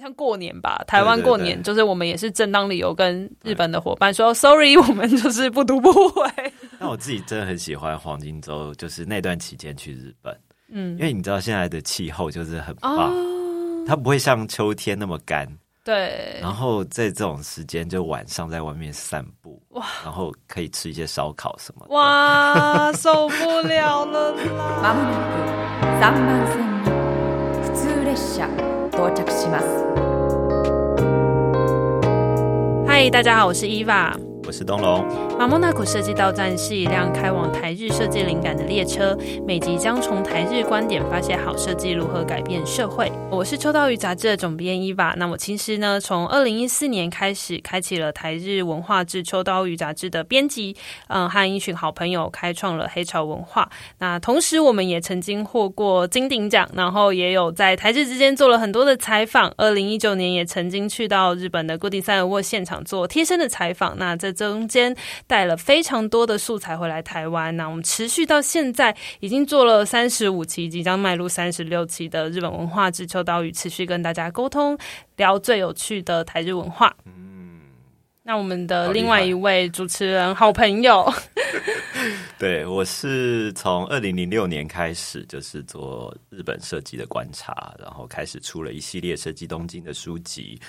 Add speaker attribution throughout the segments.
Speaker 1: 像过年吧，台湾过年就是我们也是正当理由跟日本的伙伴说，sorry，我们就是不读不回。
Speaker 2: 那我自己真的很喜欢黄金周，就是那段期间去日本，嗯，因为你知道现在的气候就是很棒，哦、它不会像秋天那么干，
Speaker 1: 对。
Speaker 2: 然后在这种时间，就晚上在外面散步，哇，然后可以吃一些烧烤什么的，
Speaker 1: 哇，受不了了啦。嗨，大家好，我是伊娃。
Speaker 2: 我是东龙。
Speaker 1: 马莫纳古设计到站是一辆开往台日设计灵感的列车，每集将从台日观点发现好设计如何改变社会。我是秋刀鱼杂志的总编伊娃。那我其实呢，从二零一四年开始，开启了台日文化志秋刀鱼杂志的编辑，嗯，和一群好朋友开创了黑潮文化。那同时，我们也曾经获过金鼎奖，然后也有在台日之间做了很多的采访。二零一九年也曾经去到日本的 Good Design Award 现场做贴身的采访。那这中间带了非常多的素材回来台湾，那我们持续到现在已经做了三十五期，即将迈入三十六期的日本文化之秋刀鱼，持续跟大家沟通，聊最有趣的台日文化。嗯，那我们的另外一位主持人好朋友，
Speaker 2: 对，我是从二零零六年开始就是做日本设计的观察，然后开始出了一系列设计东京的书籍，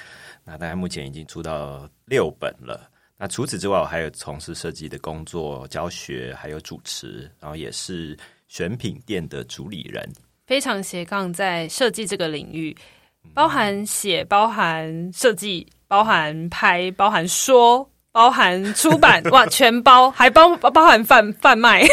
Speaker 2: 那大概目前已经出到六本了。那除此之外，我还有从事设计的工作、教学，还有主持，然后也是选品店的主理人，
Speaker 1: 非常斜杠在设计这个领域，包含写、包含设计、包含拍、包含说、包含出版，哇，全包，还包包含贩贩卖，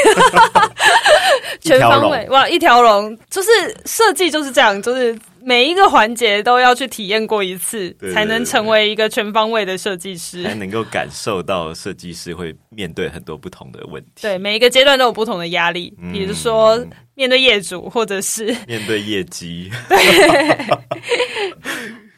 Speaker 1: 全方位，哇，一条龙，就是设计就是这样，就是。每一个环节都要去体验过一次，才能成为一个全方位的设计师，
Speaker 2: 才能够感受到设计师会面对很多不同的问题。
Speaker 1: 对，每一个阶段都有不同的压力，嗯、比如说面对业主，或者是
Speaker 2: 面对业绩。
Speaker 1: 对。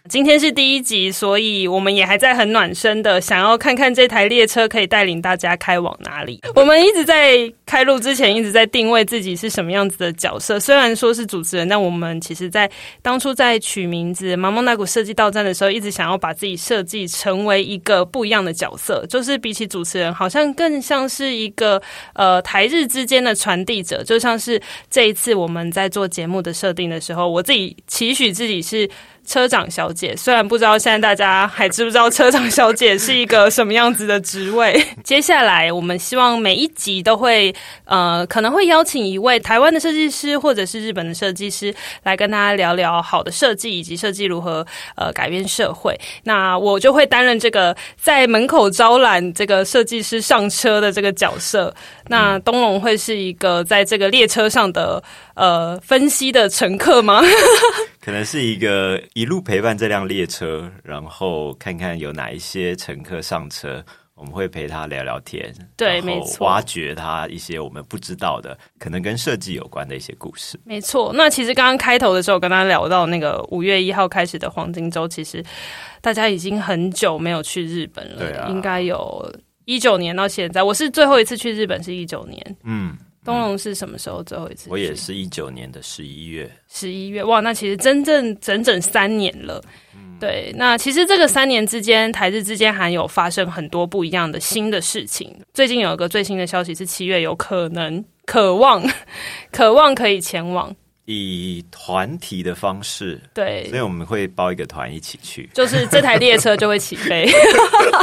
Speaker 1: 今天是第一集，所以我们也还在很暖身的，想要看看这台列车可以带领大家开往哪里。我们一直在开录之前，一直在定位自己是什么样子的角色。虽然说是主持人，但我们其实在当初在取名字“毛毛那股设计到站”的时候，一直想要把自己设计成为一个不一样的角色，就是比起主持人，好像更像是一个呃台日之间的传递者。就像是这一次我们在做节目的设定的时候，我自己期许自己是。车长小姐，虽然不知道现在大家还知不知道车长小姐是一个什么样子的职位。接下来，我们希望每一集都会呃，可能会邀请一位台湾的设计师或者是日本的设计师来跟大家聊聊好的设计以及设计如何呃改变社会。那我就会担任这个在门口招揽这个设计师上车的这个角色。那东龙会是一个在这个列车上的呃分析的乘客吗？
Speaker 2: 可能是一个一路陪伴这辆列车，然后看看有哪一些乘客上车，我们会陪他聊聊天，
Speaker 1: 对，没错，
Speaker 2: 挖掘他一些我们不知道的，可能跟设计有关的一些故事。
Speaker 1: 没错，那其实刚刚开头的时候，跟他聊到那个五月一号开始的黄金周，其实大家已经很久没有去日本了，对啊，应该有一九年到现在，我是最后一次去日本是一九年，嗯。东龙是什么时候最后一次？
Speaker 2: 我也是一九年的十一月。
Speaker 1: 十一月，哇，那其实真正整整三年了。嗯、对，那其实这个三年之间，台日之间还有发生很多不一样的新的事情。最近有一个最新的消息是，七月有可能、渴望、渴望可以前往，
Speaker 2: 以团体的方式。
Speaker 1: 对，
Speaker 2: 所以我们会包一个团一起去，
Speaker 1: 就是这台列车就会起飞。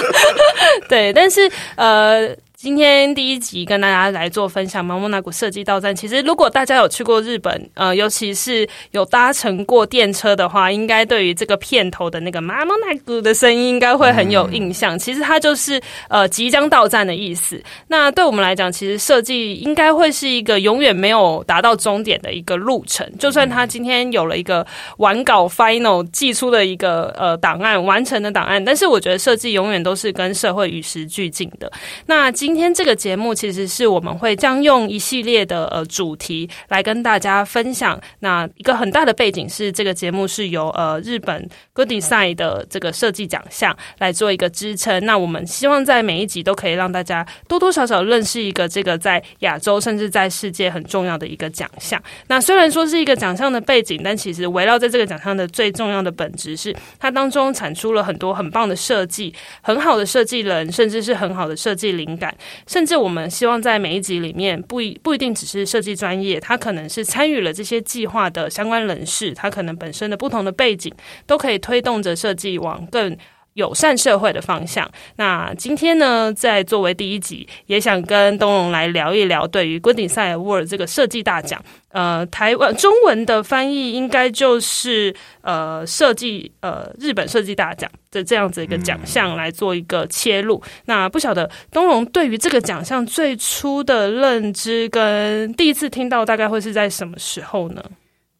Speaker 1: 对，但是呃。今天第一集跟大家来做分享，马莫那古设计到站。其实，如果大家有去过日本，呃，尤其是有搭乘过电车的话，应该对于这个片头的那个马莫那古的声音，应该会很有印象。嗯、其实它就是呃即将到站的意思。那对我们来讲，其实设计应该会是一个永远没有达到终点的一个路程。就算他今天有了一个完稿 final 寄出的一个呃档案完成的档案，但是我觉得设计永远都是跟社会与时俱进的。那今今天这个节目其实是我们会将用一系列的呃主题来跟大家分享。那一个很大的背景是，这个节目是由呃日本 Good Design 的这个设计奖项来做一个支撑。那我们希望在每一集都可以让大家多多少少认识一个这个在亚洲甚至在世界很重要的一个奖项。那虽然说是一个奖项的背景，但其实围绕在这个奖项的最重要的本质是，它当中产出了很多很棒的设计，很好的设计人，甚至是很好的设计灵感。甚至我们希望在每一集里面，不一不一定只是设计专业，他可能是参与了这些计划的相关人士，他可能本身的不同的背景，都可以推动着设计往更友善社会的方向。那今天呢，在作为第一集，也想跟东龙来聊一聊对于 Good Design Award 这个设计大奖。呃，台湾中文的翻译应该就是呃设计呃日本设计大奖的这样子一个奖项来做一个切入。那不晓得东龙对于这个奖项最初的认知跟第一次听到大概会是在什么时候呢？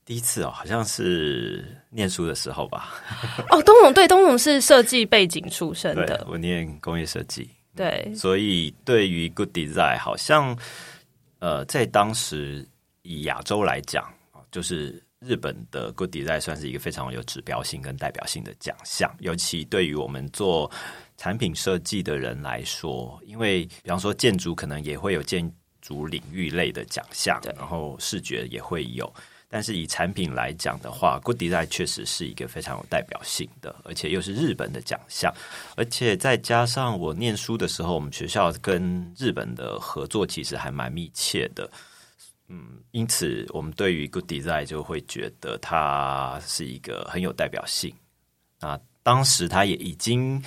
Speaker 2: 第一次哦，好像是念书的时候吧。
Speaker 1: 哦，东龙对，东龙是设计背景出身的，
Speaker 2: 我念工业设计，
Speaker 1: 对，
Speaker 2: 所以对于 Good Design 好像呃在当时。以亚洲来讲，就是日本的 Good Design 算是一个非常有指标性跟代表性的奖项，尤其对于我们做产品设计的人来说，因为比方说建筑可能也会有建筑领域类的奖项，然后视觉也会有，但是以产品来讲的话，Good Design 确实是一个非常有代表性的，而且又是日本的奖项，而且再加上我念书的时候，我们学校跟日本的合作其实还蛮密切的。嗯，因此我们对于 Good Design 就会觉得它是一个很有代表性。那当时它也已经。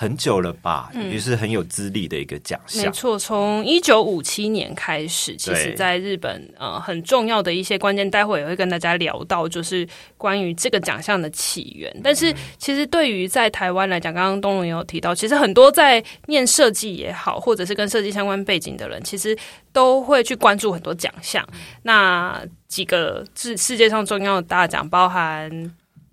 Speaker 2: 很久了吧，也是很有资历的一个奖项。
Speaker 1: 没错，从一九五七年开始，其实在日本呃很重要的一些关键，待会也会跟大家聊到，就是关于这个奖项的起源。但是其实对于在台湾来讲，刚刚东龙也有提到，其实很多在念设计也好，或者是跟设计相关背景的人，其实都会去关注很多奖项。那几个世世界上重要的大奖，包含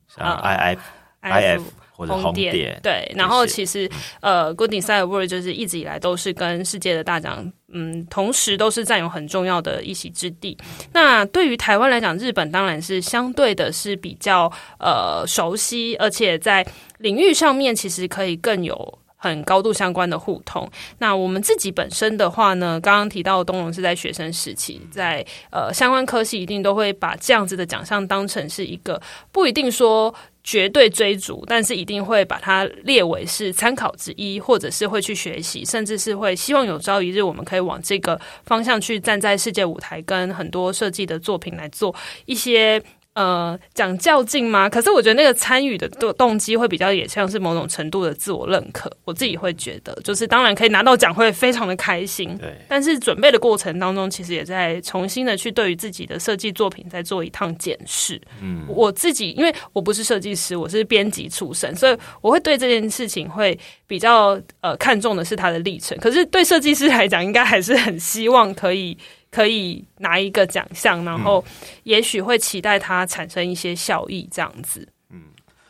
Speaker 2: 像 I I I F。或者红点
Speaker 1: 对，然后其实呃，Good Design Award 就是一直以来都是跟世界的大奖，嗯，同时都是占有很重要的一席之地。那对于台湾来讲，日本当然是相对的是比较呃熟悉，而且在领域上面其实可以更有很高度相关的互通。那我们自己本身的话呢，刚刚提到东龙是在学生时期，在呃相关科系一定都会把这样子的奖项当成是一个不一定说。绝对追逐，但是一定会把它列为是参考之一，或者是会去学习，甚至是会希望有朝一日我们可以往这个方向去站在世界舞台，跟很多设计的作品来做一些。呃，讲较劲吗？可是我觉得那个参与的动动机会比较也像是某种程度的自我认可。我自己会觉得，就是当然可以拿到奖会非常的开心，对。但是准备的过程当中，其实也在重新的去对于自己的设计作品再做一趟检视。嗯，我自己因为我不是设计师，我是编辑出身，所以我会对这件事情会比较呃看重的是他的历程。可是对设计师来讲，应该还是很希望可以。可以拿一个奖项，然后也许会期待它产生一些效益，这样子。
Speaker 2: 嗯，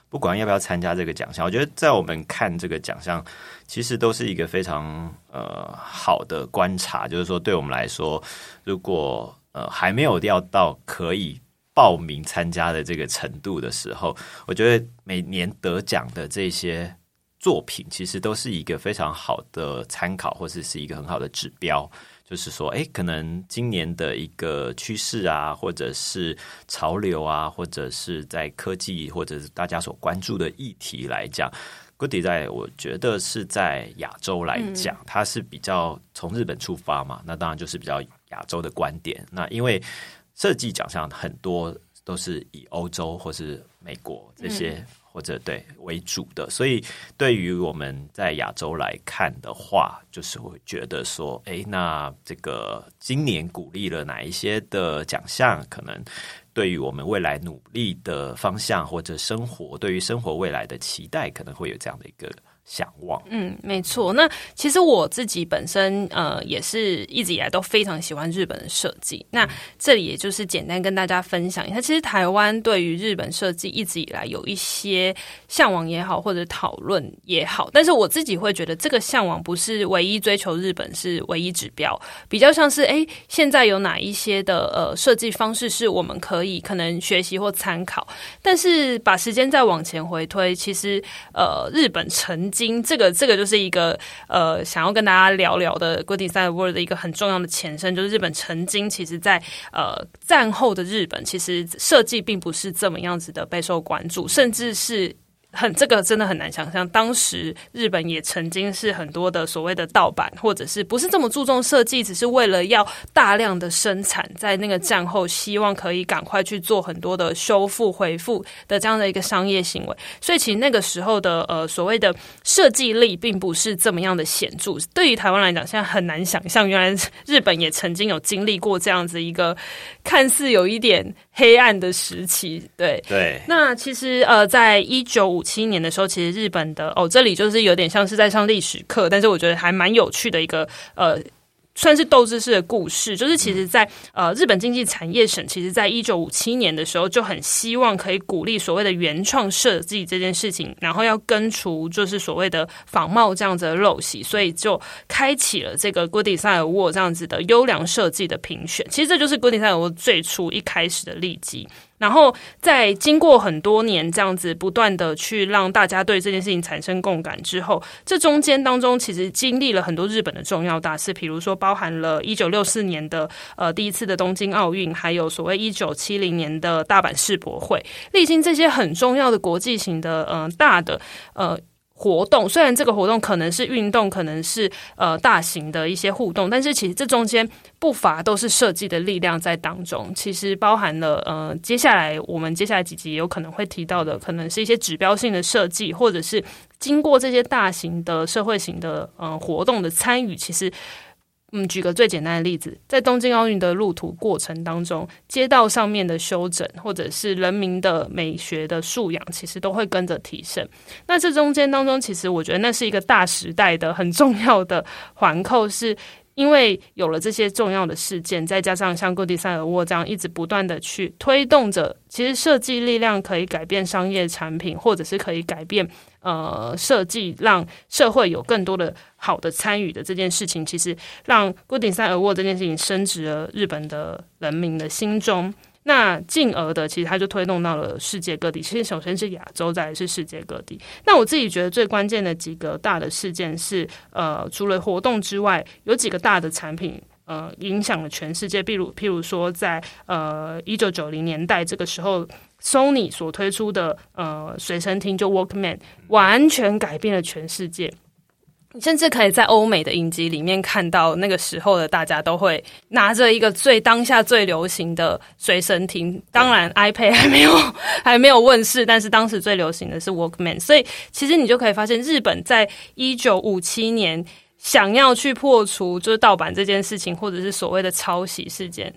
Speaker 2: 不管要不要参加这个奖项，我觉得在我们看这个奖项，其实都是一个非常呃好的观察。就是说，对我们来说，如果呃还没有要到可以报名参加的这个程度的时候，我觉得每年得奖的这些作品，其实都是一个非常好的参考，或者是一个很好的指标。就是说，哎，可能今年的一个趋势啊，或者是潮流啊，或者是在科技或者是大家所关注的议题来讲，Good Design，我觉得是在亚洲来讲，嗯，它是比较从日本出发嘛，那当然就是比较亚洲的观点。那因为设计奖项很多都是以欧洲或是美国这些。或者对为主的，所以对于我们在亚洲来看的话，就是会觉得说，哎，那这个今年鼓励了哪一些的奖项，可能对于我们未来努力的方向或者生活，对于生活未来的期待，可能会有这样的一个想望。
Speaker 1: 嗯，没错。那其实我自己本身呃也是一直以来都非常喜欢日本的设计。那这里也就是简单跟大家分享一下，其实台湾对于日本设计一直以来有一些向往也好，或者讨论也好。但是我自己会觉得，这个向往不是唯一追求日本是唯一指标，比较像是哎，现在有哪一些的呃设计方式是我们可以可能学习或参考。但是把时间再往前回推，其实呃日本曾经这个这个就是一个呃想要跟大家聊聊的 Good Design World 的一个很重要的前身，就是日本曾经其实在呃战后的日本，其实设计并不是这么样子的备受关注，甚至是。很这个真的很难想象，当时日本也曾经是很多的所谓的盗版，或者是不是这么注重设计，只是为了要大量的生产，在那个战后希望可以赶快去做很多的修复恢复的这样的一个商业行为，所以其实那个时候的呃所谓的设计力并不是这么样的显著。对于台湾来讲，现在很难想象，原来日本也曾经有经历过这样子一个看似有一点黑暗的时期。对
Speaker 2: 对，
Speaker 1: 那其实呃，在一九五七年的时候，其实日本的哦，这里就是有点像是在上历史课，但是我觉得还蛮有趣的一个呃，算是斗智式的故事。就是其实在，在呃日本经济产业省，其实在一九五七年的时候就很希望可以鼓励所谓的原创设计这件事情，然后要根除就是所谓的仿冒这样子的陋习，所以就开启了这个 Good Design Award 这样子的优良设计的评选。其实这就是 Good Design Award 最初一开始的利基。然后在经过很多年这样子不断的去让大家对这件事情产生共感之后，这中间当中其实经历了很多日本的重要大事，比如说包含了一九六四年的呃第一次的东京奥运，还有所谓一九七零年的大阪世博会，历经这些很重要的国际型的呃大的呃。活动虽然这个活动可能是运动，可能是呃大型的一些互动，但是其实这中间不乏都是设计的力量在当中。其实包含了呃接下来我们接下来几集有可能会提到的，可能是一些指标性的设计，或者是经过这些大型的社会型的呃活动的参与，其实。嗯，举个最简单的例子，在东京奥运的路途过程当中，街道上面的修整，或者是人民的美学的素养，其实都会跟着提升。那这中间当中，其实我觉得那是一个大时代的很重要的环扣是。因为有了这些重要的事件，再加上像 Good Design Award 这样一直不断的去推动着，其实设计力量可以改变商业产品，或者是可以改变呃设计，让社会有更多的好的参与的这件事情，其实让 Good Design Award 这件事情升值了日本的人民的心中。那进而的，其实它就推动到了世界各地。其实首先是亚洲，再是世界各地。那我自己觉得最关键的几个大的事件是，呃，除了活动之外，有几个大的产品，呃，影响了全世界。譬如，譬如说在，在呃一九九零年代这个时候，Sony 所推出的呃随身听就 Walkman，完全改变了全世界。你甚至可以在欧美的影集里面看到，那个时候的大家都会拿着一个最当下最流行的随身听。当然，iPad 还没有 还没有问世，但是当时最流行的是 Walkman。所以，其实你就可以发现，日本在一九五七年想要去破除就是盗版这件事情，或者是所谓的抄袭事件。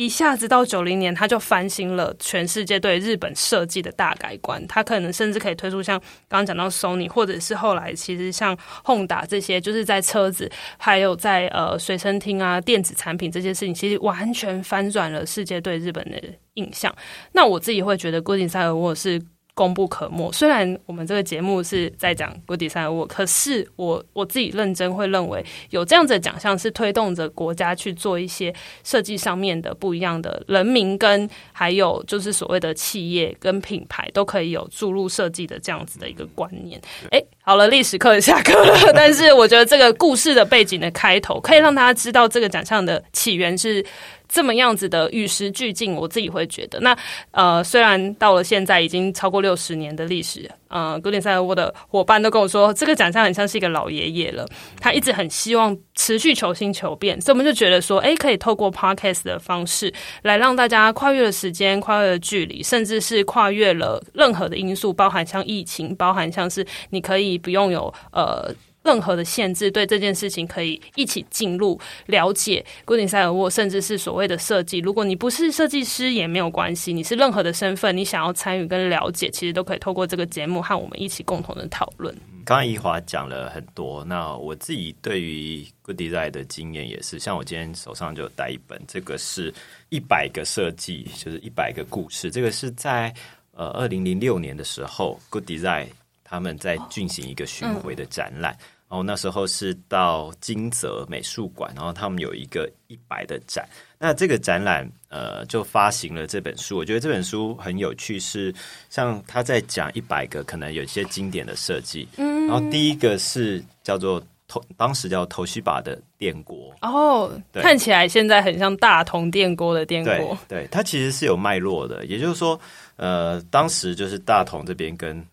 Speaker 1: 一下子到九零年，他就翻新了全世界对日本设计的大改观。他可能甚至可以推出像刚刚讲到 Sony，或者是后来其实像 Honda 这些，就是在车子还有在呃随身听啊电子产品这些事情，其实完全翻转了世界对日本的印象。那我自己会觉得 Good Design Award 是。功不可没。虽然我们这个节目是在讲 Good Design Award，可是我我自己认真会认为，有这样子的奖项是推动着国家去做一些设计上面的不一样的，人民跟还有就是所谓的企业跟品牌都可以有注入设计的这样子的一个观念。诶，好了，历史课下课了，但是我觉得这个故事的背景的开头可以让大家知道这个奖项的起源是。这么样子的与时俱进，我自己会觉得，那呃，虽然到了现在已经超过六十年的历史，呃，Good Design Award 的伙伴都跟我说，这个奖项很像是一个老爷爷了，他一直很希望持续求新求变，所以我们就觉得说，诶，可以透过 Podcast 的方式来让大家跨越了时间、跨越了距离，甚至是跨越了任何的因素，包含像疫情，包含像是你可以不用有呃。任何的限制，对这件事情可以一起进入了解 Good Design 甚至是所谓的设计。如果你不是设计师也没有关系，你是任何的身份，你想要参与跟了解，其实都可以透过这个节目和我们一起共同的讨论。
Speaker 2: 刚刚宜华讲了很多，那我自己对于 Good Design 的经验也是，像我今天手上就带一本，这个是一百个设计，就是一百个故事。这个是在呃二零零六年的时候，Good Design 他们在进行一个巡回的展览。哦嗯然后那时候是到金泽美术馆，然后他们有一个一百的展。那这个展览呃就发行了这本书。我觉得这本书很有趣，是像他在讲一百个可能有一些经典的设计。嗯，然后第一个是叫做头，当时叫头须把的电锅。
Speaker 1: 哦，对，看起来现在很像大同电锅的电锅。
Speaker 2: 对，对，它其实是有脉络的。也就是说，呃，当时就是大同这边跟。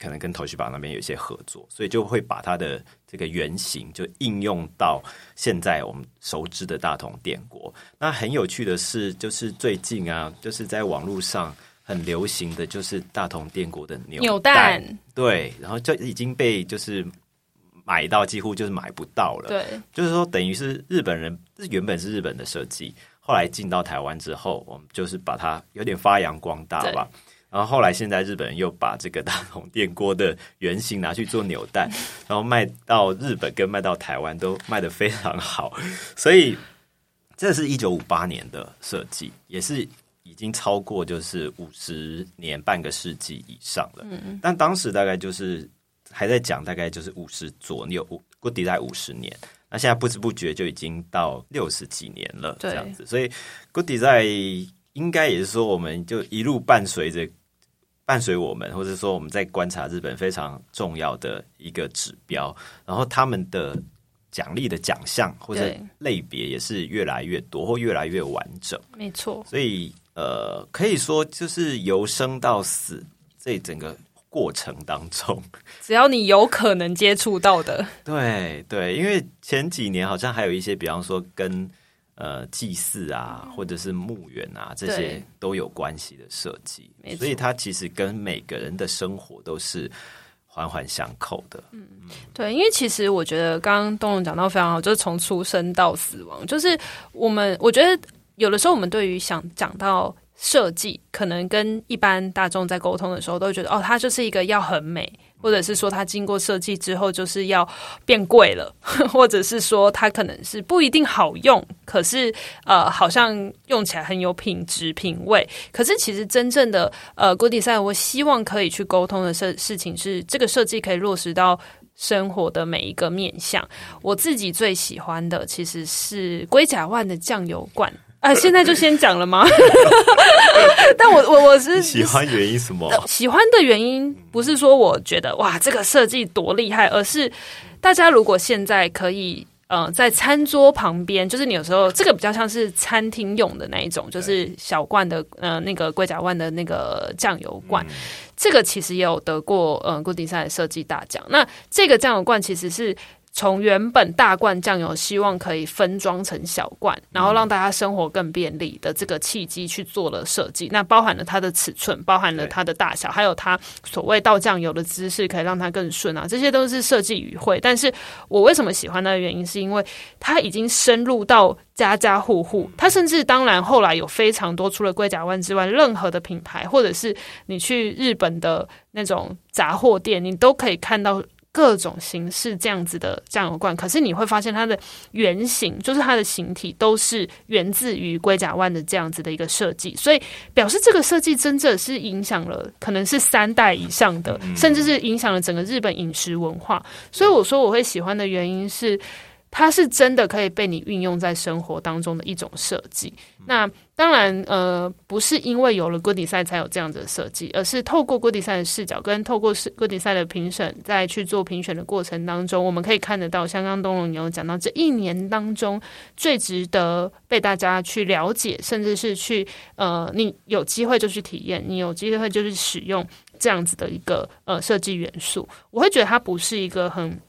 Speaker 2: 可能跟 Toshiba 那边有一些合作，所以就会把它的这个原型就应用到现在我们熟知的大同电锅。那很有趣的是，就是最近啊，就是在网络上很流行的就是大同电锅的扭蛋，对，然后就已经被就是买到几乎就是买不到了。
Speaker 1: 对，
Speaker 2: 就是说等于是日本人原本是日本的设计，后来进到台湾之后，我们就是把它有点发扬光大吧。然后后来，现在日本人又把这个大同电锅的原型拿去做扭蛋，然后卖到日本跟卖到台湾都卖得非常好，所以这是一九五八年的设计，也是已经超过就是五十年半个世纪以上了。嗯，但当时大概就是还在讲，大概就是五十左右，Good Design 五十年，那现在不知不觉就已经到六十几年了，这样子。所以 Good Design 应该也是说，我们就一路伴随着。伴随我们，或者说我们在观察日本非常重要的一个指标，然后他们的奖励的奖项或者类别也是越来越多或越来越完整。
Speaker 1: 没错，
Speaker 2: 所以呃，可以说就是由生到死这整个过程当中，
Speaker 1: 只要你有可能接触到的，
Speaker 2: 对对，因为前几年好像还有一些，比方说跟。呃，祭祀啊，或者是墓园啊，这些都有关系的设计，所以它其实跟每个人的生活都是环环相扣的。嗯，
Speaker 1: 对，因为其实我觉得刚刚东龙讲到非常好，就是从出生到死亡，就是我们我觉得有的时候我们对于想讲到设计，可能跟一般大众在沟通的时候，都会觉得哦，它就是一个要很美。或者是说它经过设计之后就是要变贵了，或者是说它可能是不一定好用，可是呃好像用起来很有品质品味。可是其实真正的呃 Good Design，我希望可以去沟通的事事情是这个设计可以落实到生活的每一个面向。我自己最喜欢的其实是龟甲万的酱油罐。啊，现在就先讲了吗？但我我我是
Speaker 2: 喜欢原因什么？
Speaker 1: 喜欢的原因不是说我觉得哇这个设计多厉害，而是大家如果现在可以呃在餐桌旁边，就是你有时候这个比较像是餐厅用的那一种，就是小罐的呃那个龟甲万的那个酱油罐，嗯、这个其实也有得过呃 Good Design 的设计大奖。那这个酱油罐其实是。从原本大罐酱油，希望可以分装成小罐，然后让大家生活更便利的这个契机去做了设计。那包含了它的尺寸，包含了它的大小，还有它所谓倒酱油的姿势，可以让它更顺啊。这些都是设计语汇。但是我为什么喜欢它的原因，是因为它已经深入到家家户户。它甚至当然后来有非常多，除了龟甲湾之外，任何的品牌，或者是你去日本的那种杂货店，你都可以看到。各种形式这样子的酱油罐，可是你会发现它的原型，就是它的形体都是源自于龟甲湾的这样子的一个设计，所以表示这个设计真正是影响了可能是三代以上的，甚至是影响了整个日本饮食文化。所以我说我会喜欢的原因是。它是真的可以被你运用在生活当中的一种设计。那当然，呃，不是因为有了 Good Design 才有这样子的设计，而是透过 Good Design 的视角，跟透过 Good Design 的评审，在去做评选的过程当中，我们可以看得到，像刚东龙有讲到，这一年当中最值得被大家去了解，甚至是去呃，你有机会就去体验，你有机会就是使用这样子的一个呃设计元素，我会觉得它不是一个很。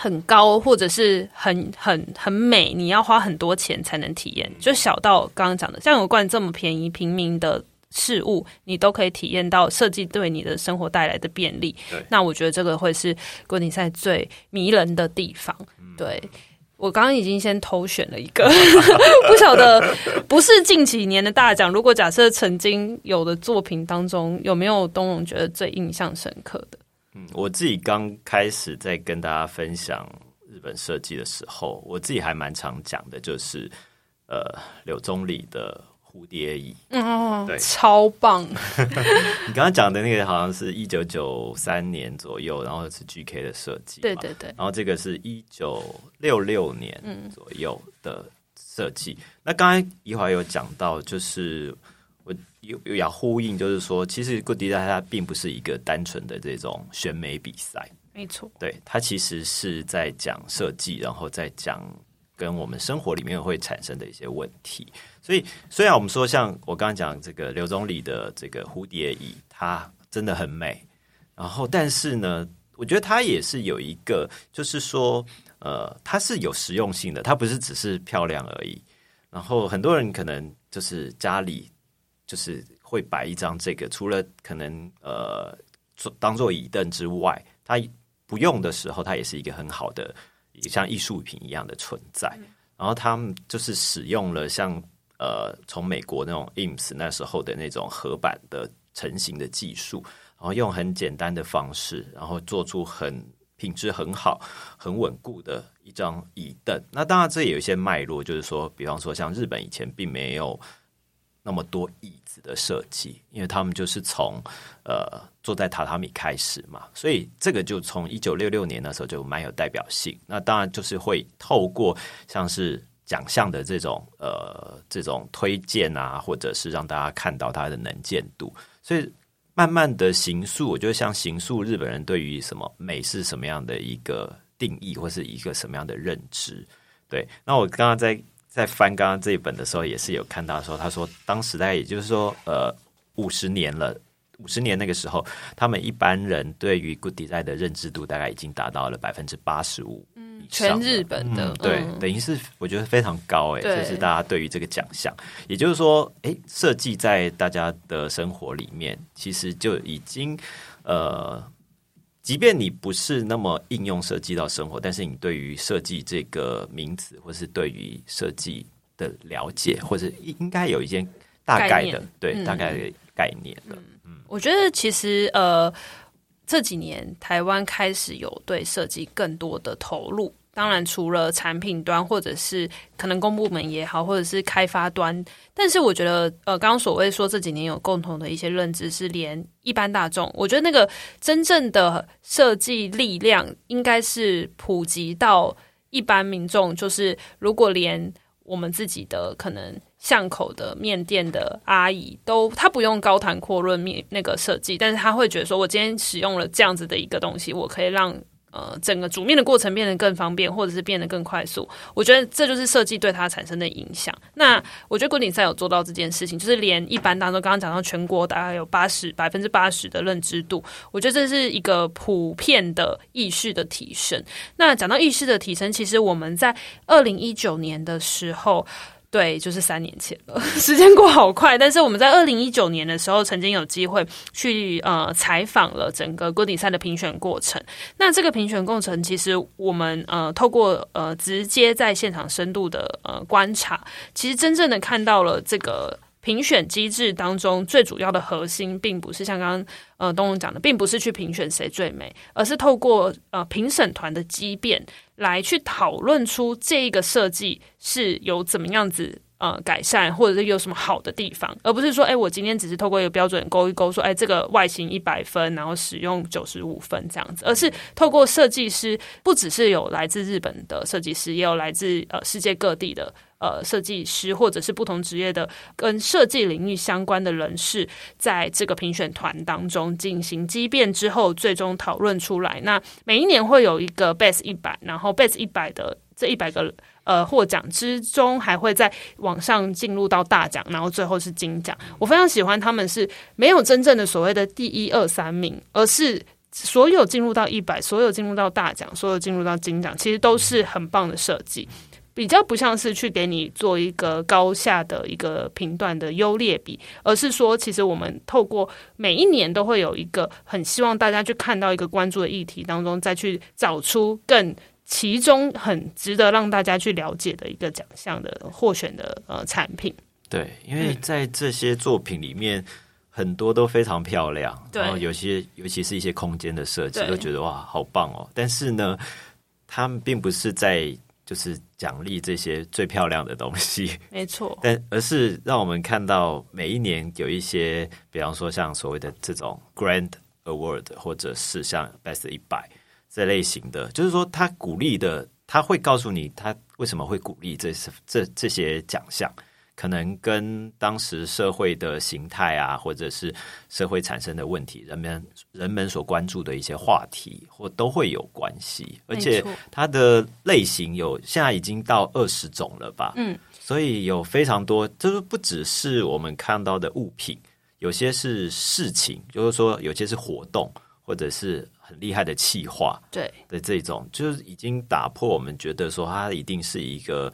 Speaker 1: 很高或者是很很很美，你要花很多钱才能体验。就小到刚刚讲的像油罐这么便宜，平民的事物你都可以体验到设计对你的生活带来的便利。那我觉得这个会是 Good Design 最迷人的地方。对，我刚刚已经先偷选了一个，不晓得不是近几年的大奖。如果假设曾经有的作品当中，有没有东龙觉得最印象深刻的？
Speaker 2: 嗯，我自己刚开始在跟大家分享日本设计的时候，我自己还蛮常讲的，就是呃，柳宗理的。蝴蝶椅，
Speaker 1: 嗯，对，超棒。
Speaker 2: 你刚刚讲的那个好像是一九九三年左右，然后是 GK 的设计，
Speaker 1: 对对对。
Speaker 2: 然后这个是一九六六年左右的设计。嗯、那刚才宜华有讲到，就是我有有要呼应，就是说，其实 Good Design 它并不是一个单纯的这种选美比赛，
Speaker 1: 没错，
Speaker 2: 对，它其实是在讲设计，然后再讲跟我们生活里面会产生的一些问题。所以，虽然我们说像我刚刚讲这个刘总理的这个蝴蝶椅，它真的很美，然后，但是呢，我觉得它也是有一个，就是说，呃，它是有实用性的，它不是只是漂亮而已。然后，很多人可能就是家里就是会摆一张这个，除了可能呃做当做椅凳之外，它不用的时候，它也是一个很好的，像艺术品一样的存在。然后，他们就是使用了像。呃，从美国那种 IMS 那时候的那种合板的成型的技术，然后用很简单的方式，然后做出很品质很好、很稳固的一张椅凳。那当然，这也有一些脉络，就是说，比方说，像日本以前并没有那么多椅子的设计，因为他们就是从呃坐在榻榻米开始嘛，所以这个就从一九六六年那时候就蛮有代表性。那当然就是会透过像是。奖项的这种呃这种推荐啊，或者是让大家看到它的能见度，所以慢慢的形塑，我觉得像形塑日本人对于什么美是什么样的一个定义，或是一个什么样的认知。对，那我刚刚在在翻刚刚这一本的时候，也是有看到说，他说当时大概也就是说呃五十年了，五十年那个时候，他们一般人对于 Good Design 的认知度大概已经达到了百分之八十五。
Speaker 1: 全日本的，
Speaker 2: 嗯、对，嗯、等于是我觉得非常高哎，就是大家对于这个奖项，也就是说，哎，设计在大家的生活里面，其实就已经呃，即便你不是那么应用设计到生活，但是你对于设计这个名词，或是对于设计的了解，或者应该有一些大概的，对，嗯、大概的概念的。
Speaker 1: 嗯，我觉得其实呃，这几年台湾开始有对设计更多的投入。当然，除了产品端，或者是可能公部门也好，或者是开发端，但是我觉得，呃，刚刚所谓说这几年有共同的一些认知，是连一般大众，我觉得那个真正的设计力量，应该是普及到一般民众。就是如果连我们自己的可能巷口的面店的阿姨都，她不用高谈阔论面那个设计，但是她会觉得说，我今天使用了这样子的一个东西，我可以让。呃，整个煮面的过程变得更方便，或者是变得更快速，我觉得这就是设计对它产生的影响。那我觉得 Good Design 有做到这件事情，就是连一般当中刚刚讲到全国大概有八十百分之八十的认知度，我觉得这是一个普遍的意识的提升。那讲到意识的提升，其实我们在二零一九年的时候。对，就是三年前了，时间过好快。但是我们在二零一九年的时候，曾经有机会去呃采访了整个 Goodies 赛的评选过程。那这个评选过程，其实我们呃透过呃直接在现场深度的呃观察，其实真正的看到了这个。评选机制当中最主要的核心，并不是像刚刚呃东东讲的，并不是去评选谁最美，而是透过呃评审团的激辩来去讨论出这一个设计是有怎么样子。呃，改善或者是有什么好的地方，而不是说，哎，我今天只是透过一个标准勾一勾，说，哎，这个外形一百分，然后使用九十五分这样子，而是透过设计师，不只是有来自日本的设计师，也有来自呃世界各地的呃设计师，或者是不同职业的跟设计领域相关的人士，在这个评选团当中进行激辩之后，最终讨论出来。那每一年会有一个 Best 一百，然后 Best 一百的这一百个。呃，获奖之中还会在网上进入到大奖，然后最后是金奖。我非常喜欢他们是没有真正的所谓的第一二三名，而是所有进入到一百，所有进入到大奖，所有进入到金奖，其实都是很棒的设计。比较不像是去给你做一个高下的一个评断的优劣比，而是说，其实我们透过每一年都会有一个很希望大家去看到一个关注的议题当中，再去找出更。其中很值得让大家去了解的一个奖项的获选的呃产品，
Speaker 2: 对，因为在这些作品里面，很多都非常漂亮，然后有些尤其是一些空间的设
Speaker 1: 计，
Speaker 2: 都觉得哇，好棒哦。但是呢，他们并不是在就是奖励这些最漂亮的东西，
Speaker 1: 没错，
Speaker 2: 但而是让我们看到每一年有一些，比方说像所谓的这种 Grand Award，或者是像 Best 一百这类型的，就是说他鼓励的，他会告诉你他为什么会鼓励这这这些奖项。可能跟当时社会的形态啊，或者是社会产生的问题，人们人们所关注的一些话题，或都会有关系。而且它的类型有现在已经到二十种了吧？嗯，所以有非常多，就是不只是我们看到的物品，有些是事情，就是说有些是活动，或者是很厉害的气化，对的这种，就是已经打破我们觉得说它一定是一个。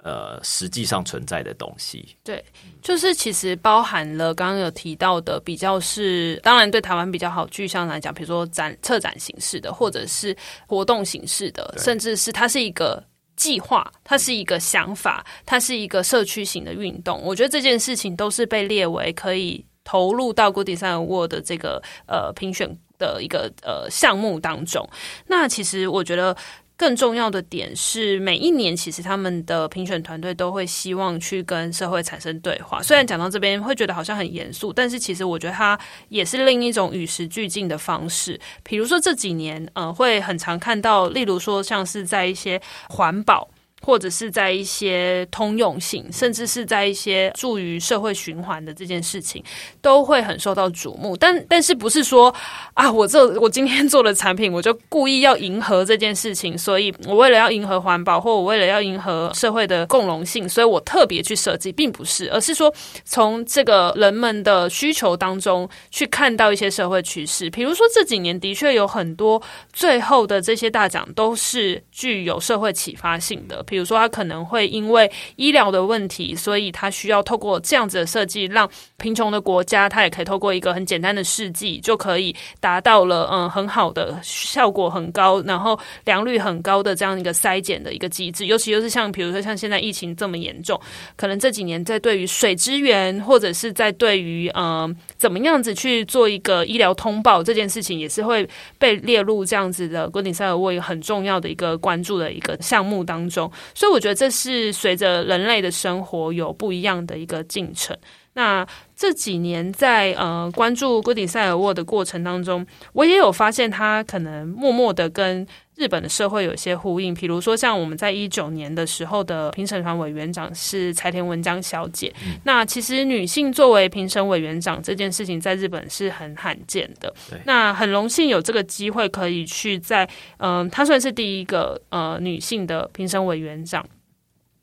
Speaker 2: 呃，实际上存在的东西，
Speaker 1: 对，就是其实包含了刚刚有提到的，比较是当然对台湾比较好具象来讲，比如说展策展形式的，或者是活动形式的，甚至是它是一个计划，它是一个想法，它是一个社区型的运动。我觉得这件事情都是被列为可以投入到 Good Design Award 的这个呃评选的一个呃项目当中。那其实我觉得。更重要的点是，每一年其实他们的评选团队都会希望去跟社会产生对话。虽然讲到这边会觉得好像很严肃，但是其实我觉得它也是另一种与时俱进的方式。比如说这几年，呃，会很常看到，例如说像是在一些环保。或者是在一些通用性，甚至是在一些助于社会循环的这件事情，都会很受到瞩目。但但是不是说啊，我这我今天做的产品，我就故意要迎合这件事情，所以我为了要迎合环保，或我为了要迎合社会的共荣性，所以我特别去设计，并不是，而是说从这个人们的需求当中去看到一些社会趋势。比如说这几年的确有很多最后的这些大奖都是具有社会启发性的。比如说，他可能会因为医疗的问题，所以他需要透过这样子的设计，让贫穷的国家，他也可以透过一个很简单的试剂，就可以达到了嗯很好的效果很高，然后良率很高的这样一个筛检的一个机制。尤其又是像比如说像现在疫情这么严重，可能这几年在对于水资源，或者是在对于嗯怎么样子去做一个医疗通报这件事情，也是会被列入这样子的 Good Design Award 很重要的一个关注的一个项目当中。所以我觉得这是随着人类的生活有不一样的一个进程。那这几年在呃关注布迪塞尔沃的过程当中，我也有发现他可能默默的跟日本的社会有些呼应。比如说像我们在一九年的时候的评审团委员长是柴田文章小姐。嗯、那其实女性作为评审委员长这件事情在日本是很罕见的。那很荣幸有这个机会可以去在嗯、呃，她算是第一个呃女性的评审委员长。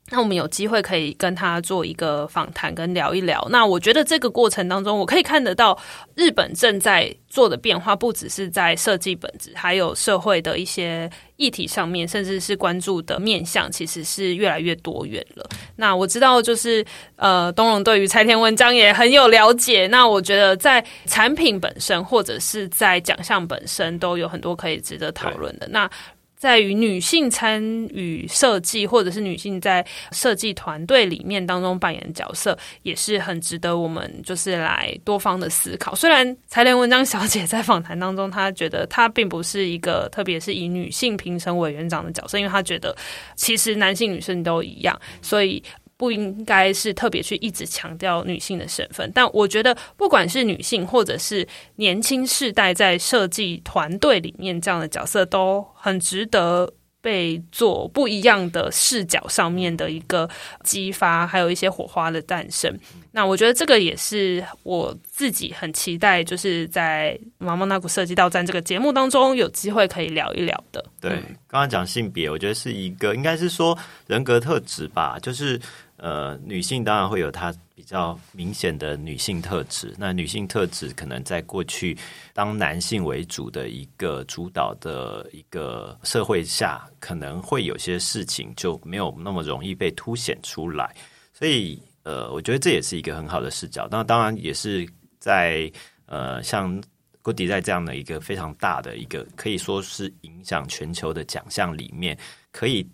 Speaker 1: 那我们有机会可以跟他做一个访谈跟聊一聊。那我觉得这个过程当中，我可以看得到日本正在做的变化，不只是在设计本质，还有社会的一些议题上面，甚至是关注的面向，其实是越来越多元了。那我知道，就是呃，东龙对于柴田文章也很有了解。那我觉得在产品本身，或者是在奖项本身，都有很多可以值得讨论的。那在于女性参与设计，或者是女性在设计团队里面当中扮演角色，也是很值得我们就是来多方的思考。虽然财联文章小姐在访谈当中，她觉得她并不是一个特别是以女性评审委员长的角色，因为她觉得其实男性女生都一样，所以。不应该是特别去一直强调女性的身份，但我觉得不管是女性或者是年轻世代在设计团队里面这样的角色，都很值得被做不一样的视角上面的一个激发，还有一些火花的诞生。那我觉得这个也是我自己很期待，就是在《まもなく设计大战》这个节目当中有机会可以聊一聊的。
Speaker 2: 对，刚刚讲性别，我觉得是一个应该是说人格特质吧，就是。 呃，女性当然会有她比较明显的女性特质。那女性特质可能在过去当男性为主的一个主导的一个社会下，可能会有些事情就没有那么容易被凸显出来。所以，呃，我觉得这也是一个很好的视角。那当然也是在呃，像郭迪在这样的一个非常大的一个可以说是影响全球的奖项里面，可以。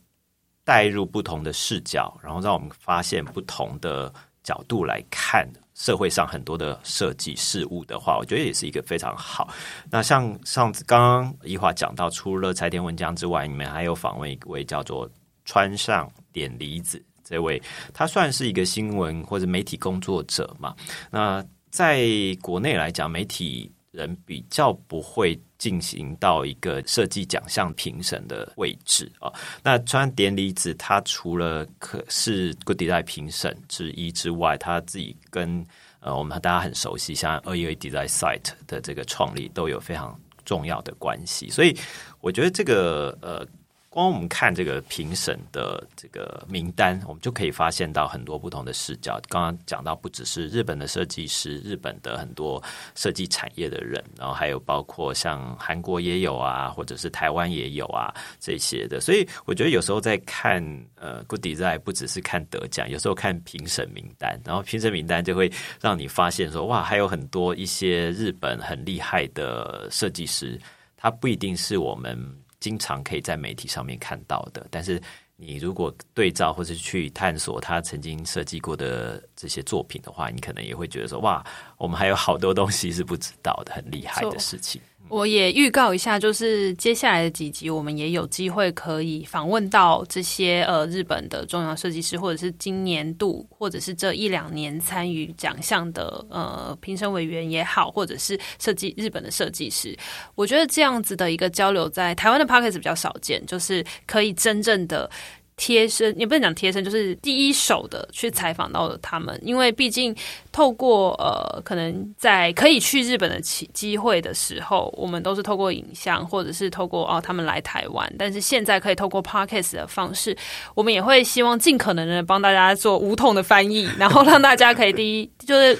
Speaker 2: 带入不同的视角，然后让我们发现不同的角度来看社会上很多的设计事物的话，我觉得也是一个非常好。那像上次刚刚宜华讲到，除了柴田文江之外，你们还有访问一位叫做川上典离子这位，他算是一个新闻或者媒体工作者嘛。那在国内来讲，媒体人比较不会进行到一个设计奖项评审的位置啊。那川典礼子他除了可是 Good Design 评审之一之外，他自己跟呃我们大家很熟悉，像二一 Design Site 的这个创立都有非常重要的关系。所以我觉得这个呃。光我们看这个评审的这个名单，我们就可以发现到很多不同的视角。刚刚讲到，不只是日本的设计师，日本的很多设计产业的人，然后还有包括像韩国也有啊，或者是台湾也有啊这些的。所以我觉得有时候在看呃 Good Design，不只是看得奖，有时候看评审名单，然后评审名单就会让你发现说，哇，还有很多一些日本很厉害的设计师，他不一定是我们。经常可以在媒体上面看到的，但是你如果对照或是去探索他曾经设计过的这些作品的话，你可能也会觉得说，哇，我们还有好多东西是不知道的，很厉害的事情。
Speaker 1: 我也预告一下，就是接下来的几集，我们也有机会可以访问到这些呃日本的重要设计师，或者是今年度或者是这一两年参与奖项的呃评审委员也好，或者是设计日本的设计师。我觉得这样子的一个交流，在台湾的 p o c k e t 比较少见，就是可以真正的。贴身也不能讲贴身，就是第一手的去采访到了他们，因为毕竟透过呃，可能在可以去日本的机机会的时候，我们都是透过影像或者是透过哦他们来台湾，但是现在可以透过 Podcast 的方式，我们也会希望尽可能的帮大家做无痛的翻译，然后让大家可以第一就是。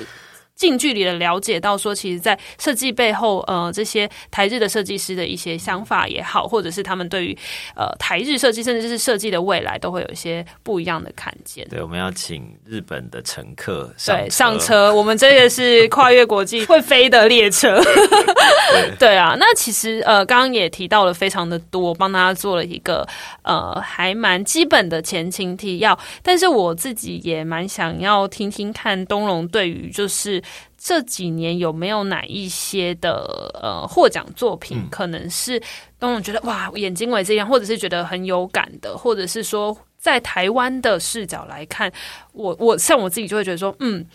Speaker 1: 近距离的了解到，说其实，在设计背后，呃，这些台日的设计师的一些想法也好，或者是他们对于呃台日设计，甚至是设计的未来，都会有一些不一样的看见。
Speaker 2: 对，我们要请日本的乘客上，
Speaker 1: 对，上车。我们这个是跨越国际 会飞的列车。对，对啊，那其实呃，刚刚也提到了非常的多，帮大家做了一个呃还蛮基本的前情提要。但是我自己也蛮想要听听看东龙对于就是。这几年有没有哪一些的呃获奖作品，可能是让我觉得哇眼睛为之一亮，或者是觉得很有感的，或者是说在台湾的视角来看，我我像我自己就会觉得说嗯。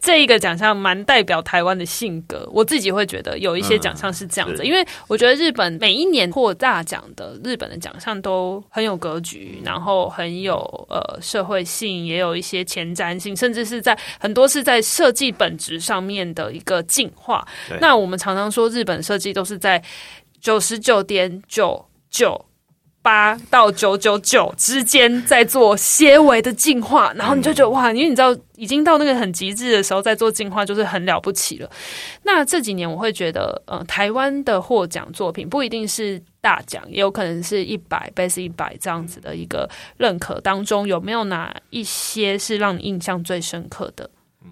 Speaker 1: 这一个奖项蛮代表台湾的性格，我自己会觉得有一些奖项是这样子，嗯、因为我觉得日本每一年获大奖的日本的奖项都很有格局，然后很有呃社会性，也有一些前瞻性，甚至是在很多是在设计本质上面的一个进化。那我们常常说日本设计都是在九十九点九九。八到九九九之间在做些微的进化，然后你就觉得哇，因为你知道已经到那个很极致的时候，在做进化就是很了不起了。那这几年我会觉得，呃，台湾的获奖作品不一定是大奖，也有可能是一百 Best 一百这样子的一个认可当中，有没有哪一些是让你印象最深刻的？
Speaker 2: 嗯，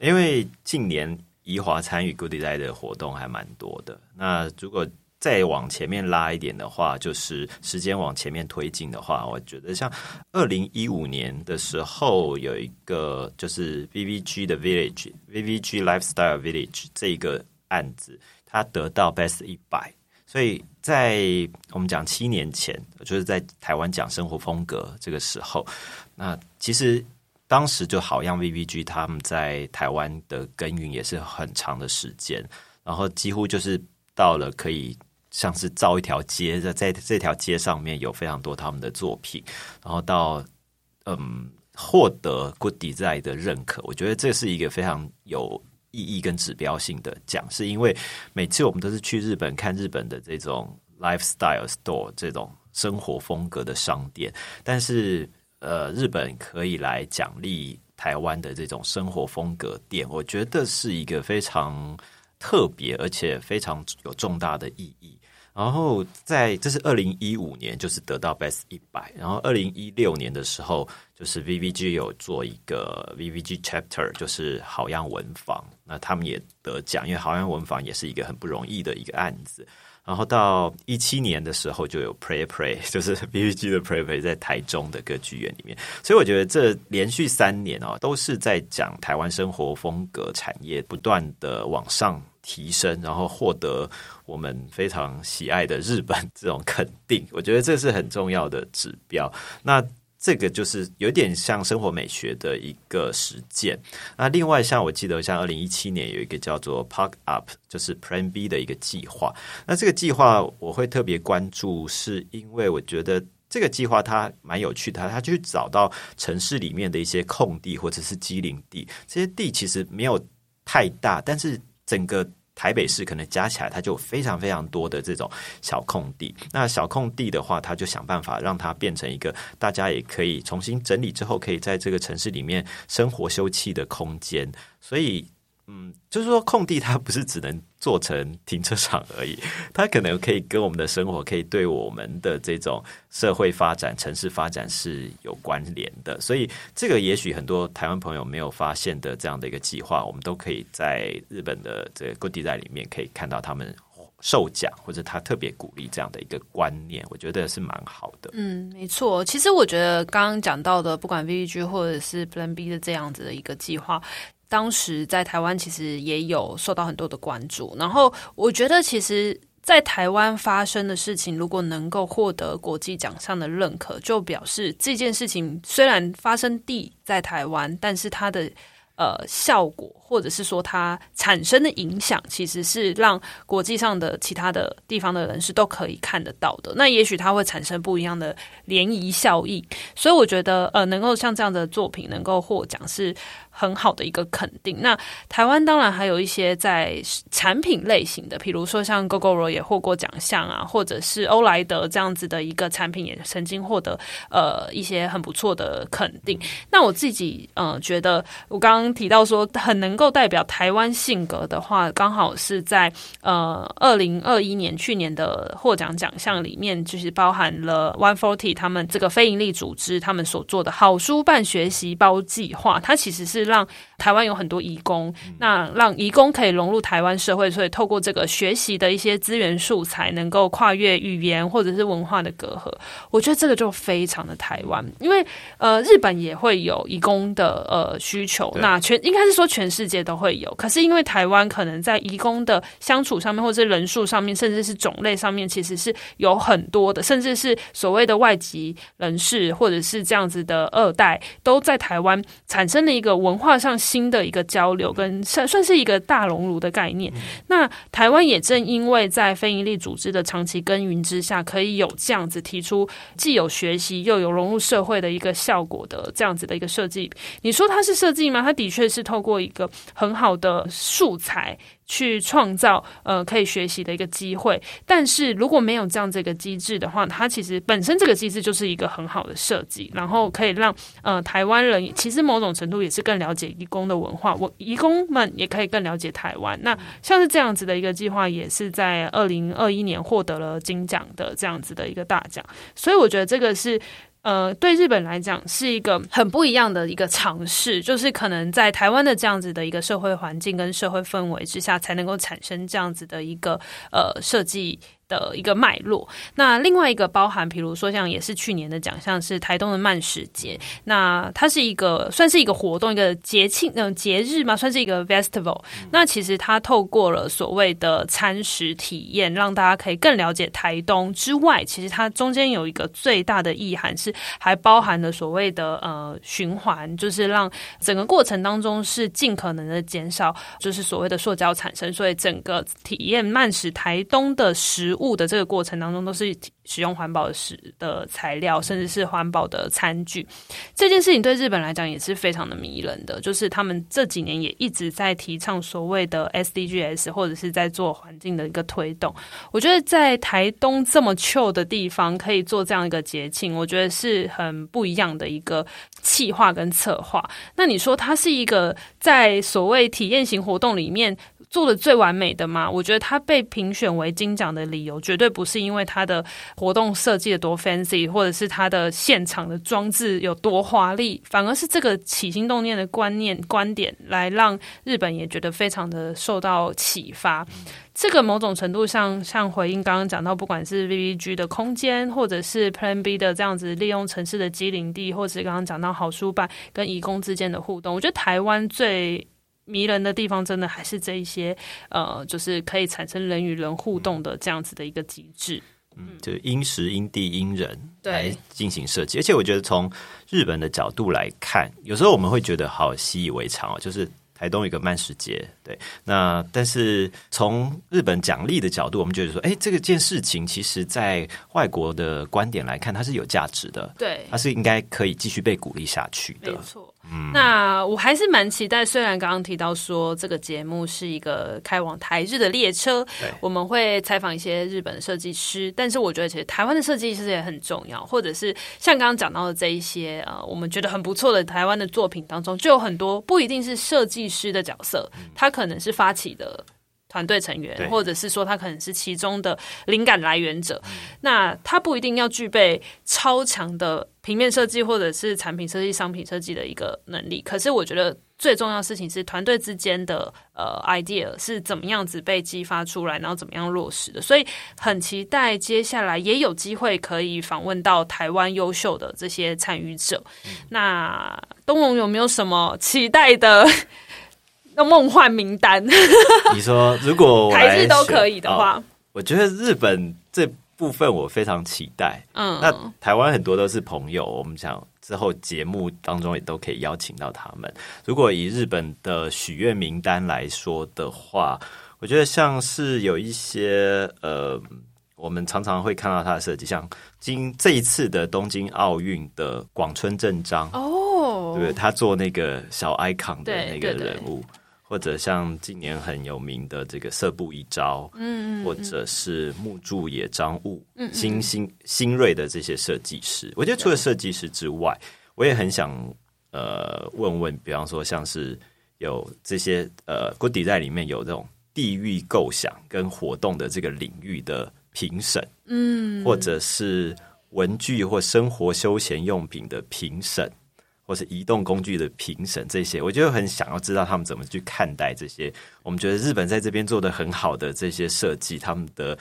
Speaker 2: 因为近年宜华参与 Good Day 的活动还蛮多的，那如果。再往前面拉一点的话，就是时间往前面推进的话，我觉得像二零一五年的时候有一个就是 VVG 的 Village，VVG Lifestyle Village 这一个案子，它得到 Best 一百，所以在我们讲七年前，就是在台湾讲生活风格这个时候，那其实当时就好像 VVG 他们在台湾的耕耘也是很长的时间，然后几乎就是到了可以。像是造一条街，在在这条街上面有非常多他们的作品，然后到嗯获得 Good Design 的认可，我觉得这是一个非常有意义跟指标性的奖，是因为每次我们都是去日本看日本的这种 lifestyle store 这种生活风格的商店，但是呃日本可以来奖励台湾的这种生活风格店，我觉得是一个非常特别而且非常有重大的意义。然后在这是二零一五年，就是得到 Best 一百。然后二零一六年的时候，就是 VVG 有做一个 VVG Chapter，就是好样文房，那他们也得奖，因为好样文房也是一个很不容易的一个案子。然后到一七年的时候，就有 Play Play，就是 VVG 的 Play Play 在台中的歌剧院里面。所以我觉得这连续三年哦，都是在讲台湾生活风格产业不断的往上提升，然后获得我们非常喜爱的日本这种肯定。我觉得这是很重要的指标。那这个就是有点像生活美学的一个实践。那另外，像我记得，像二零一七年有一个叫做 Park Up，就是 Plan B 的一个计划。那这个计划我会特别关注，是因为我觉得这个计划它蛮有趣的，它去找到城市里面的一些空地或者是机灵地，这些地其实没有太大，但是整个。台北市可能加起来，它就非常非常多的这种小空地。那小空地的话，它就想办法让它变成一个大家也可以重新整理之后，可以在这个城市里面生活休憩的空间。所以。嗯，就是说，空地它不是只能做成停车场而已，它可能可以跟我们的生活，可以对我们的这种社会发展、城市发展是有关联的。所以，这个也许很多台湾朋友没有发现的这样的一个计划，我们都可以在日本的这个 Good day 里面可以看到他们授奖，或者他特别鼓励这样的一个观念，我觉得是蛮好的。
Speaker 1: 嗯，没错。其实我觉得刚刚讲到的，不管 VBG 或者是 Plan B 的这样子的一个计划。当时在台湾其实也有受到很多的关注，然后我觉得其实，在台湾发生的事情，如果能够获得国际奖项的认可，就表示这件事情虽然发生地在台湾，但是它的呃效果，或者是说它产生的影响，其实是让国际上的其他的地方的人士都可以看得到的。那也许它会产生不一样的涟漪效应，所以我觉得呃，能够像这样的作品能够获奖是。很好的一个肯定。那台湾当然还有一些在产品类型的，比如说像 Gogoro 也获过奖项啊，或者是欧莱德这样子的一个产品也曾经获得呃一些很不错的肯定。那我自己呃觉得，我刚刚提到说很能够代表台湾性格的话，刚好是在呃二零二一年去年的获奖奖项里面，就是包含了 One Forty 他们这个非营利组织他们所做的好书办学习包计划，它其实是。让台湾有很多移工，那让移工可以融入台湾社会，所以透过这个学习的一些资源素材，能够跨越语言或者是文化的隔阂。我觉得这个就非常的台湾，因为呃，日本也会有移工的呃需求，那全应该是说全世界都会有。可是因为台湾可能在移工的相处上面，或者是人数上面，甚至是种类上面，其实是有很多的，甚至是所谓的外籍人士，或者是这样子的二代，都在台湾产生了一个文化。上新的一个交流，跟算算是一个大熔炉的概念。那台湾也正因为在非营利组织的长期耕耘之下，可以有这样子提出既有学习又有融入社会的一个效果的这样子的一个设计。你说它是设计吗？它的确是透过一个很好的素材。去创造呃可以学习的一个机会，但是如果没有这样这个机制的话，它其实本身这个机制就是一个很好的设计，然后可以让呃台湾人其实某种程度也是更了解义工的文化，我义工们也可以更了解台湾。那像是这样子的一个计划，也是在二零二一年获得了金奖的这样子的一个大奖，所以我觉得这个是。呃，对日本来讲是一个很不一样的一个尝试，就是可能在台湾的这样子的一个社会环境跟社会氛围之下，才能够产生这样子的一个呃设计。的一个脉络。那另外一个包含，比如说像也是去年的奖项是台东的慢食节。那它是一个算是一个活动，一个节庆，嗯，节日嘛，算是一个 festival。那其实它透过了所谓的餐食体验，让大家可以更了解台东之外，其实它中间有一个最大的意涵是，还包含了所谓的呃循环，就是让整个过程当中是尽可能的减少，就是所谓的塑胶产生。所以整个体验慢食台东的食悟。的这个过程当中，都是使用环保的食的材料，甚至是环保的餐具。这件事情对日本来讲也是非常的迷人的，就是他们这几年也一直在提倡所谓的 SDGs，或者是在做环境的一个推动。我觉得在台东这么 chill 的地方，可以做这样一个节庆，我觉得是很不一样的一个企划跟策划。那你说它是一个在所谓体验型活动里面做的最完美的吗？我觉得他被评选为金奖的理由，绝对不是因为他的活动设计的多 fancy，或者是它的现场的装置有多华丽，反而是这个起心动念的观念观点，来让日本也觉得非常的受到启发。这个某种程度上，像回应刚刚讲到，不管是 VVG 的空间，或者是 Plan B 的这样子利用城市的机灵地，或者是刚刚讲到好书办跟义工之间的互动，我觉得台湾最迷人的地方，真的还是这一些呃，就是可以产生人与人互动的这样子的一个机制。
Speaker 2: 嗯，就因时因地因人来进行设计，而且我觉得从日本的角度来看，有时候我们会觉得好习以为常哦，就是。台东有一个慢食节，对，那但是从日本奖励的角度，我们觉得说，哎，这个件事情其实在外国的观点来看，它是有价值的，
Speaker 1: 对，
Speaker 2: 它是应该可以继续被鼓励下去的，
Speaker 1: 没错。嗯，那我还是蛮期待。虽然刚刚提到说这个节目是一个开往台日的列车，我们会采访一些日本的设计师，但是我觉得其实台湾的设计师也很重要。或者是像刚刚讲到的这一些呃，我们觉得很不错的台湾的作品当中，就有很多不一定是设计师的角色，他可能是发起的。团队成员，或者是说他可能是其中的灵感来源者，那他不一定要具备超强的平面设计或者是产品设计、商品设计的一个能力。可是我觉得最重要的事情是团队之间的呃 idea 是怎么样子被激发出来，然后怎么样落实的。所以很期待接下来也有机会可以访问到台湾优秀的这些参与者。那东龙有没有什么期待的？梦幻名单，
Speaker 2: 你说如果
Speaker 1: 台日都可以的话，
Speaker 2: 哦，我觉得日本这部分我非常期待。嗯，那台湾很多都是朋友，我们想之后节目当中也都可以邀请到他们。如果以日本的许愿名单来说的话，我觉得像是有一些呃，我们常常会看到他的设计，像今这一次的东京奥运的广村正章哦，对，他做那个小 icon 的那个人物。对对对或者像今年很有名的这个色布一朝，嗯，嗯，或者是木柱野彰悟，嗯，新新新锐的这些设计师，我觉得除了设计师之外，我也很想呃问问，比方说像是有这些呃 Good Design 里面有这种地域构想跟活动的这个领域的评审，嗯，或者是文具或生活休闲用品的评审。或是移动工具的评审，这些我就很想要知道他们怎么去看待这些。我们觉得日本在这边做的很好的这些设计，他们的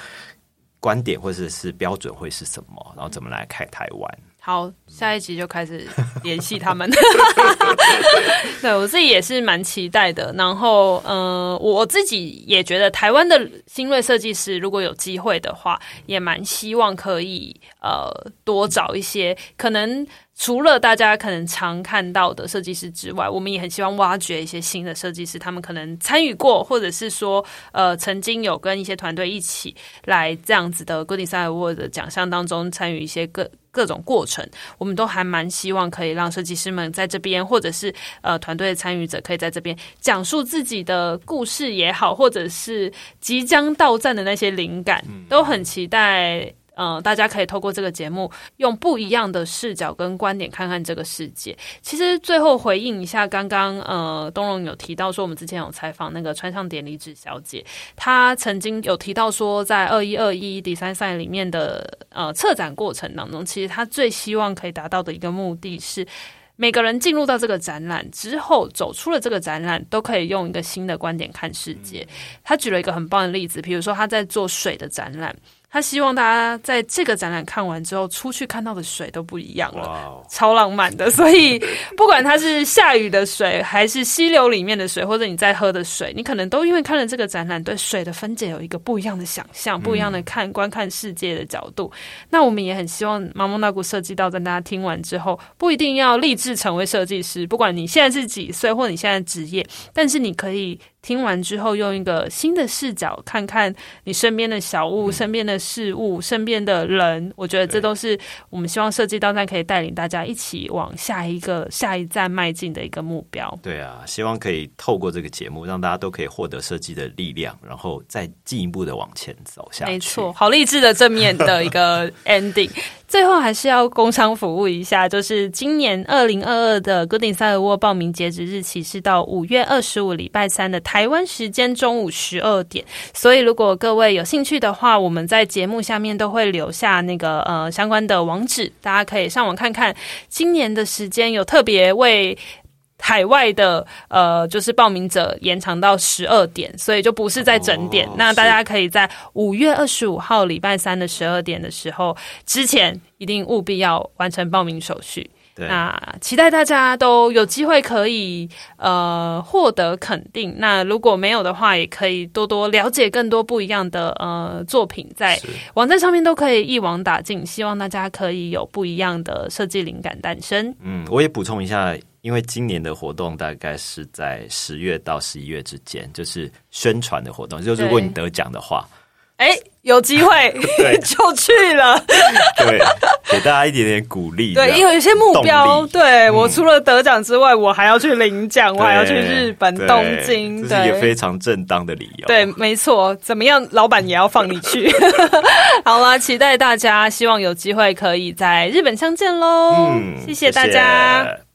Speaker 2: 观点或者是标准会是什么？然后怎么来看台湾？
Speaker 1: 好，下一集就开始联系他们。对，我自己也是蛮期待的。然后，嗯、呃，我自己也觉得台湾的新锐设计师，如果有机会的话，也蛮希望可以呃多找一些可能。除了大家可能常看到的设计师之外，我们也很希望挖掘一些新的设计师，他们可能参与过，或者是说，呃，曾经有跟一些团队一起来这样子的 Good Design Award 的奖项当中参与一些各各种过程，我们都还蛮希望可以让设计师们在这边，或者是呃团队的参与者可以在这边讲述自己的故事也好，或者是即将到站的那些灵感，都很期待。嗯、呃，大家可以透过这个节目，用不一样的视角跟观点看看这个世界。其实最后回应一下，刚刚呃，东荣有提到说，我们之前有采访那个川上典礼子小姐，她曾经有提到说，在二一二一 Design Sign 里面的呃策展过程当中，其实她最希望可以达到的一个目的是，每个人进入到这个展览之后，走出了这个展览，都可以用一个新的观点看世界。她举了一个很棒的例子，比如说她在做水的展览。他希望大家在这个展览看完之后，出去看到的水都不一样了超浪漫的。所以，不管它是下雨的水，还是溪流里面的水，或者你在喝的水，你可能都因为看了这个展览，对水的分解有一个不一样的想象，不一样的看观看世界的角度。嗯、那我们也很希望马蒙纳古设计到在大家听完之后，不一定要立志成为设计师，不管你现在是几岁，或你现在职业，但是你可以。听完之后，用一个新的视角看看你身边的小物、嗯、身边的事物、身边的人，我觉得这都是我们希望设计到站可以带领大家一起往下一个下一站迈进的一个目标。
Speaker 2: 对啊，希望可以透过这个节目，让大家都可以获得设计的力量，然后再进一步的往前走下去。
Speaker 1: 没错，好励志的正面的一个 ending。最后还是要工商服务一下，就是今年二零二二的 Good Inside Award 报名截止日期是到五月二十五礼拜三的台湾时间中午十二点，所以如果各位有兴趣的话，我们在节目下面都会留下那个呃相关的网址，大家可以上网看看。今年的时间有特别为。海外的呃，就是报名者延长到十二点，所以就不是在整点。哦、那大家可以在五月二十五号礼拜三的十二点的时候之前，一定务必要完成报名手续。对，那期待大家都有机会可以呃获得肯定。那如果没有的话，也可以多多了解更多不一样的呃作品，在网站上面都可以一网打尽。希望大家可以有不一样的设计灵感诞生。
Speaker 2: 嗯，我也补充一下。因为今年的活动大概是在十月到十一月之间，就是宣传的活动。就如果你得奖的话，
Speaker 1: 哎，有机会 就去了，
Speaker 2: 对，给大家一点点鼓励。
Speaker 1: 对，因为有些目标，对我除了得奖之外，我还要去领奖，我还要去日本东京，
Speaker 2: 这是一个非常正当的理由。
Speaker 1: 对，没错，怎么样，老板也要放你去。好啦，期待大家，希望有机会可以在日本相见喽。嗯，谢谢大家。